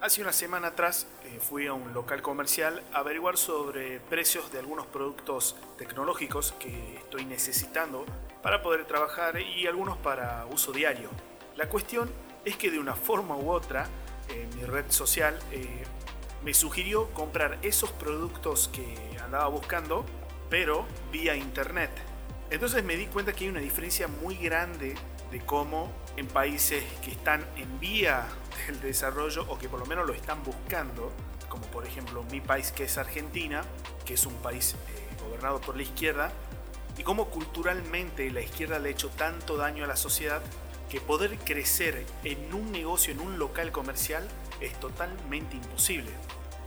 Hace una semana atrás eh, fui a un local comercial a averiguar sobre precios de algunos productos tecnológicos que estoy necesitando para poder trabajar y algunos para uso diario. La cuestión es que de una forma u otra, en mi red social eh, me sugirió comprar esos productos que andaba buscando, pero vía internet. Entonces me di cuenta que hay una diferencia muy grande de cómo en países que están en vía del desarrollo o que por lo menos lo están buscando, como por ejemplo mi país que es Argentina, que es un país eh, gobernado por la izquierda, y cómo culturalmente la izquierda le ha hecho tanto daño a la sociedad que poder crecer en un negocio, en un local comercial, es totalmente imposible.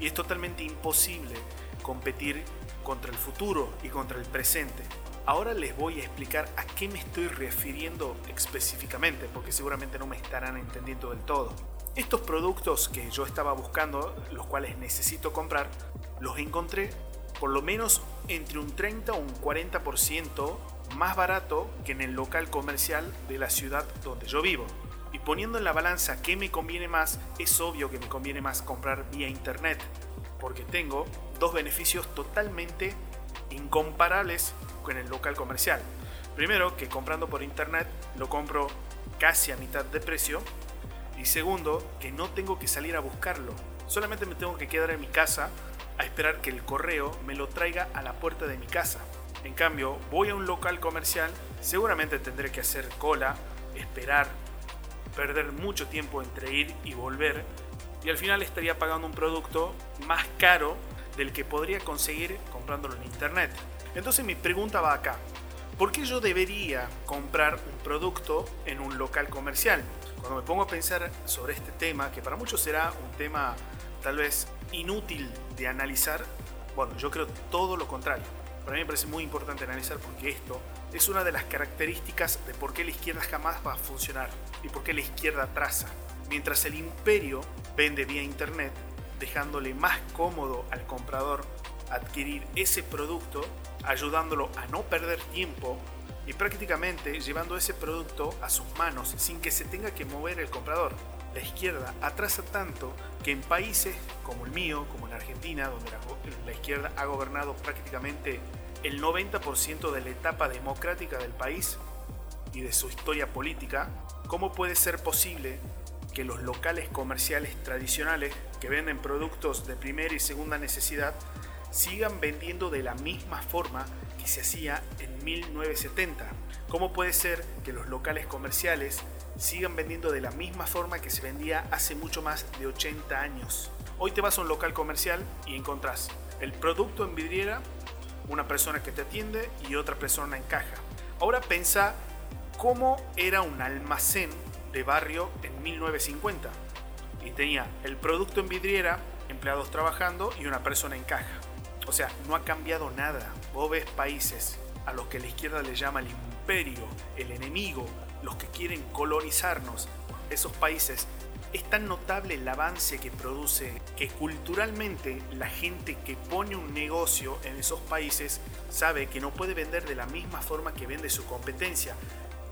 Y es totalmente imposible competir contra el futuro y contra el presente. Ahora les voy a explicar a qué me estoy refiriendo específicamente, porque seguramente no me estarán entendiendo del todo. Estos productos que yo estaba buscando, los cuales necesito comprar, los encontré por lo menos entre un 30 o un 40% más barato que en el local comercial de la ciudad donde yo vivo. Y poniendo en la balanza qué me conviene más, es obvio que me conviene más comprar vía internet, porque tengo dos beneficios totalmente incomparables en el local comercial. Primero, que comprando por internet lo compro casi a mitad de precio. Y segundo, que no tengo que salir a buscarlo. Solamente me tengo que quedar en mi casa a esperar que el correo me lo traiga a la puerta de mi casa. En cambio, voy a un local comercial, seguramente tendré que hacer cola, esperar, perder mucho tiempo entre ir y volver. Y al final estaría pagando un producto más caro del que podría conseguir comprándolo en internet. Entonces mi pregunta va acá. ¿Por qué yo debería comprar un producto en un local comercial? Cuando me pongo a pensar sobre este tema, que para muchos será un tema tal vez inútil de analizar, bueno, yo creo todo lo contrario. Para mí me parece muy importante analizar porque esto es una de las características de por qué la izquierda jamás va a funcionar y por qué la izquierda traza. Mientras el imperio vende vía internet, dejándole más cómodo al comprador adquirir ese producto, ayudándolo a no perder tiempo y prácticamente llevando ese producto a sus manos sin que se tenga que mover el comprador. La izquierda atrasa tanto que en países como el mío, como en Argentina, donde la, izquierda ha gobernado prácticamente el 90% de la etapa democrática del país y de su historia política, ¿cómo puede ser posible que los locales comerciales tradicionales que venden productos de primera y segunda necesidad sigan vendiendo de la misma forma que se hacía en 1970. ¿Cómo puede ser que los locales comerciales sigan vendiendo de la misma forma que se vendía hace mucho más de 80 años? Hoy te vas a un local comercial y encontrás el producto en vidriera, una persona que te atiende y otra persona en caja. Ahora pensa cómo era un almacén de barrio en 1950 y tenía el producto en vidriera, empleados trabajando y una persona en caja. O sea, no ha cambiado nada. Vos ves países a los que la izquierda le llama el imperio, el enemigo, los que quieren colonizarnos. Esos países es tan notable el avance que produce que culturalmente la gente que pone un negocio en esos países sabe que no puede vender de la misma forma que vende su competencia,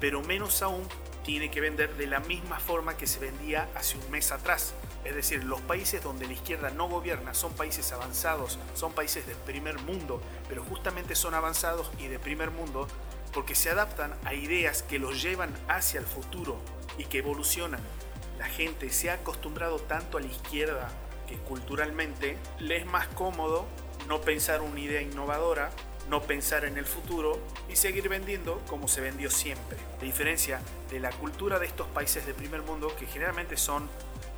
pero menos aún tiene que vender de la misma forma que se vendía hace un mes atrás. Es decir, los países donde la izquierda no gobierna son países avanzados, son países de primer mundo, pero justamente son avanzados y de primer mundo porque se adaptan a ideas que los llevan hacia el futuro y que evolucionan. La gente se ha acostumbrado tanto a la izquierda que culturalmente le es más cómodo no pensar una idea innovadora no pensar en el futuro y seguir vendiendo como se vendió siempre. A diferencia de la cultura de estos países de primer mundo, que generalmente son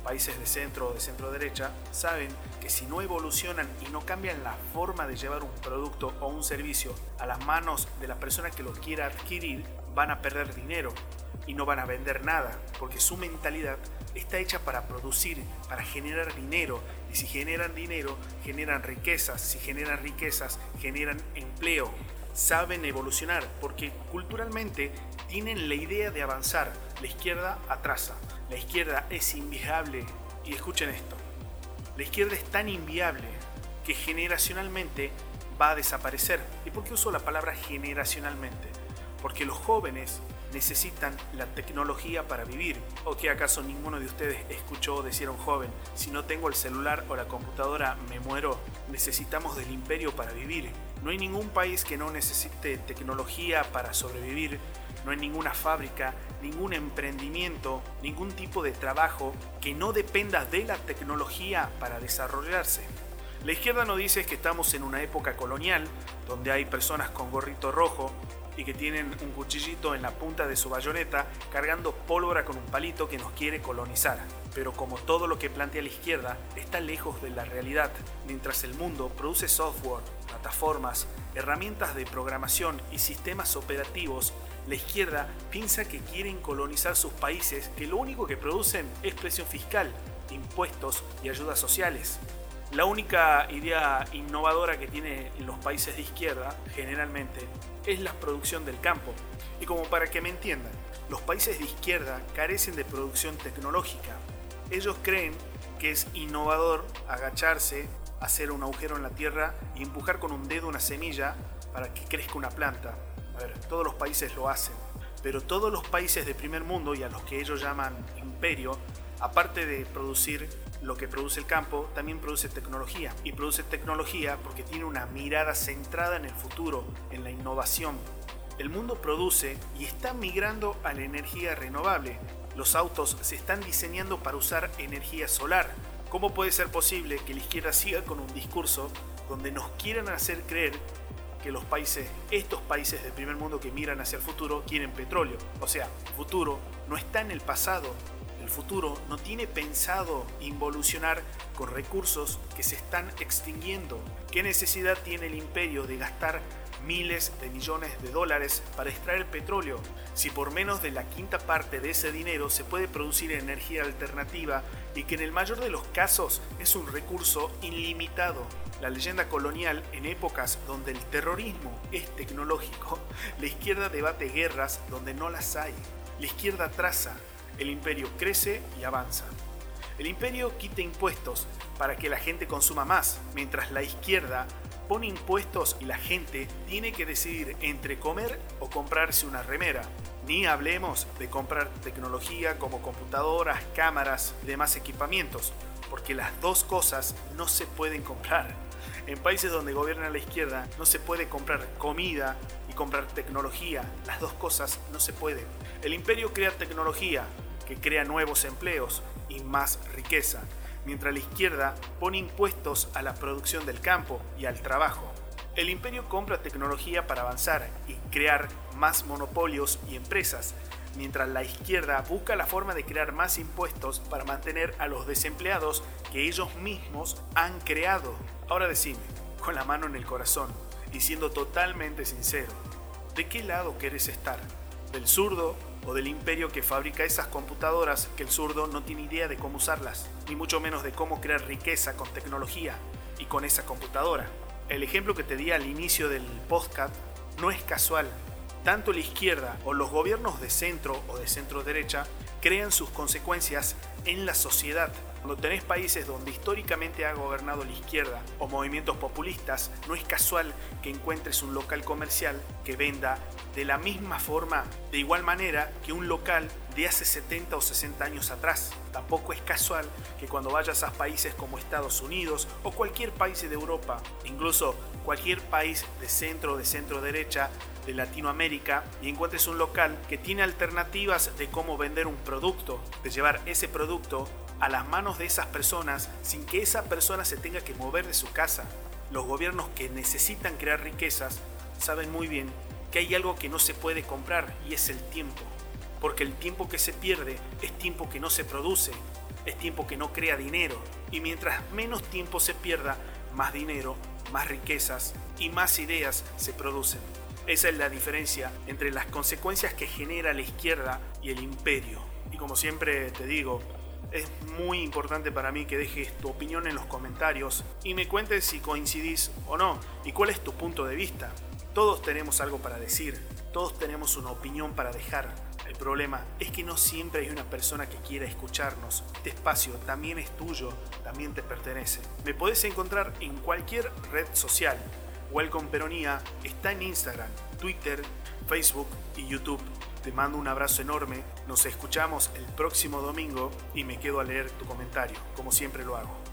países de centro o de centro derecha, saben que si no evolucionan y no cambian la forma de llevar un producto o un servicio a las manos de la persona que lo quiera adquirir, van a perder dinero y no van a vender nada, porque su mentalidad está hecha para producir, para generar dinero. Y si generan dinero, generan riquezas. Si generan riquezas, generan empleo. Saben evolucionar, porque culturalmente tienen la idea de avanzar. La izquierda atrasa. La izquierda es inviable. Y escuchen esto. La izquierda es tan inviable que generacionalmente va a desaparecer. ¿Y por qué uso la palabra generacionalmente? Porque los jóvenes necesitan la tecnología para vivir. ¿O que acaso ninguno de ustedes escuchó decir a un joven, si no tengo el celular o la computadora me muero? Necesitamos del imperio para vivir. No hay ningún país que no necesite tecnología para sobrevivir. No hay ninguna fábrica, ningún emprendimiento, ningún tipo de trabajo que no dependa de la tecnología para desarrollarse. La izquierda nos dice que estamos en una época colonial, donde hay personas con gorrito rojo, y que tienen un cuchillito en la punta de su bayoneta cargando pólvora con un palito que nos quiere colonizar. Pero como todo lo que plantea la izquierda está lejos de la realidad, mientras el mundo produce software, plataformas, herramientas de programación y sistemas operativos, la izquierda piensa que quieren colonizar sus países que lo único que producen es presión fiscal, impuestos y ayudas sociales. La única idea innovadora que tiene en los países de izquierda, generalmente, es la producción del campo. Y como para que me entiendan, los países de izquierda carecen de producción tecnológica. Ellos creen que es innovador agacharse, hacer un agujero en la tierra y empujar con un dedo una semilla para que crezca una planta. A ver, todos los países lo hacen, pero todos los países de primer mundo y a los que ellos llaman imperio, aparte de producir lo que produce el campo, también produce tecnología. Y produce tecnología porque tiene una mirada centrada en el futuro, en la innovación. El mundo produce y está migrando a la energía renovable. Los autos se están diseñando para usar energía solar. ¿Cómo puede ser posible que la izquierda siga con un discurso donde nos quieran hacer creer que los países, estos países del primer mundo que miran hacia el futuro, quieren petróleo? O sea, el futuro no está en el pasado, el futuro no tiene pensado involucionar con recursos que se están extinguiendo. ¿Qué necesidad tiene el imperio de gastar miles de millones de dólares para extraer petróleo, si por menos de la quinta parte de ese dinero se puede producir energía alternativa y que en el mayor de los casos es un recurso ilimitado. La leyenda colonial en épocas donde el terrorismo es tecnológico, la izquierda debate guerras donde no las hay. La izquierda traza el imperio crece y avanza. El imperio quita impuestos para que la gente consuma más, mientras la izquierda pone impuestos y la gente tiene que decidir entre comer o comprarse una remera. Ni hablemos de comprar tecnología como computadoras, cámaras y demás equipamientos, porque las dos cosas no se pueden comprar. En países donde gobierna la izquierda no se puede comprar comida y comprar tecnología. Las dos cosas no se pueden. El imperio crea tecnología, que crea nuevos empleos y más riqueza, mientras la izquierda pone impuestos a la producción del campo y al trabajo. El imperio compra tecnología para avanzar y crear más monopolios y empresas, mientras la izquierda busca la forma de crear más impuestos para mantener a los desempleados que ellos mismos han creado. Ahora decime, con la mano en el corazón y siendo totalmente sincero, ¿de qué lado querés estar? ¿Del zurdo o del imperio que fabrica esas computadoras que el zurdo no tiene idea de cómo usarlas, ni mucho menos de cómo crear riqueza con tecnología y con esa computadora. El ejemplo que te di al inicio del podcast no es casual. Tanto la izquierda o los gobiernos de centro o de centro derecha crean sus consecuencias en la sociedad cuando tenés países donde históricamente ha gobernado la izquierda o movimientos populistas, no es casual que encuentres un local comercial que venda de la misma forma, de igual manera que un local de hace 70 o 60 años atrás. Tampoco es casual que cuando vayas a países como Estados Unidos o cualquier país de Europa, incluso cualquier país de centro o de centro derecha de Latinoamérica y encuentres un local que tiene alternativas de cómo vender un producto, de llevar ese producto a las manos de esas personas sin que esa persona se tenga que mover de su casa. Los gobiernos que necesitan crear riquezas saben muy bien que hay algo que no se puede comprar y es el tiempo. Porque el tiempo que se pierde es tiempo que no se produce, es tiempo que no crea dinero. Y mientras menos tiempo se pierda, más dinero, más riquezas y más ideas se producen. Esa es la diferencia entre las consecuencias que genera la izquierda y el imperio. Y como siempre te digo, es muy importante para mí que dejes tu opinión en los comentarios y me cuentes si coincidís o no y cuál es tu punto de vista. Todos tenemos algo para decir, todos tenemos una opinión para dejar. El problema es que no siempre hay una persona que quiera escucharnos. Este espacio también es tuyo, también te pertenece. Me podés encontrar en cualquier red social. Welcome Peronía está en Instagram, Twitter, Facebook y YouTube Te mando un abrazo enorme, nos escuchamos el próximo domingo y me quedo a leer tu comentario, como siempre lo hago.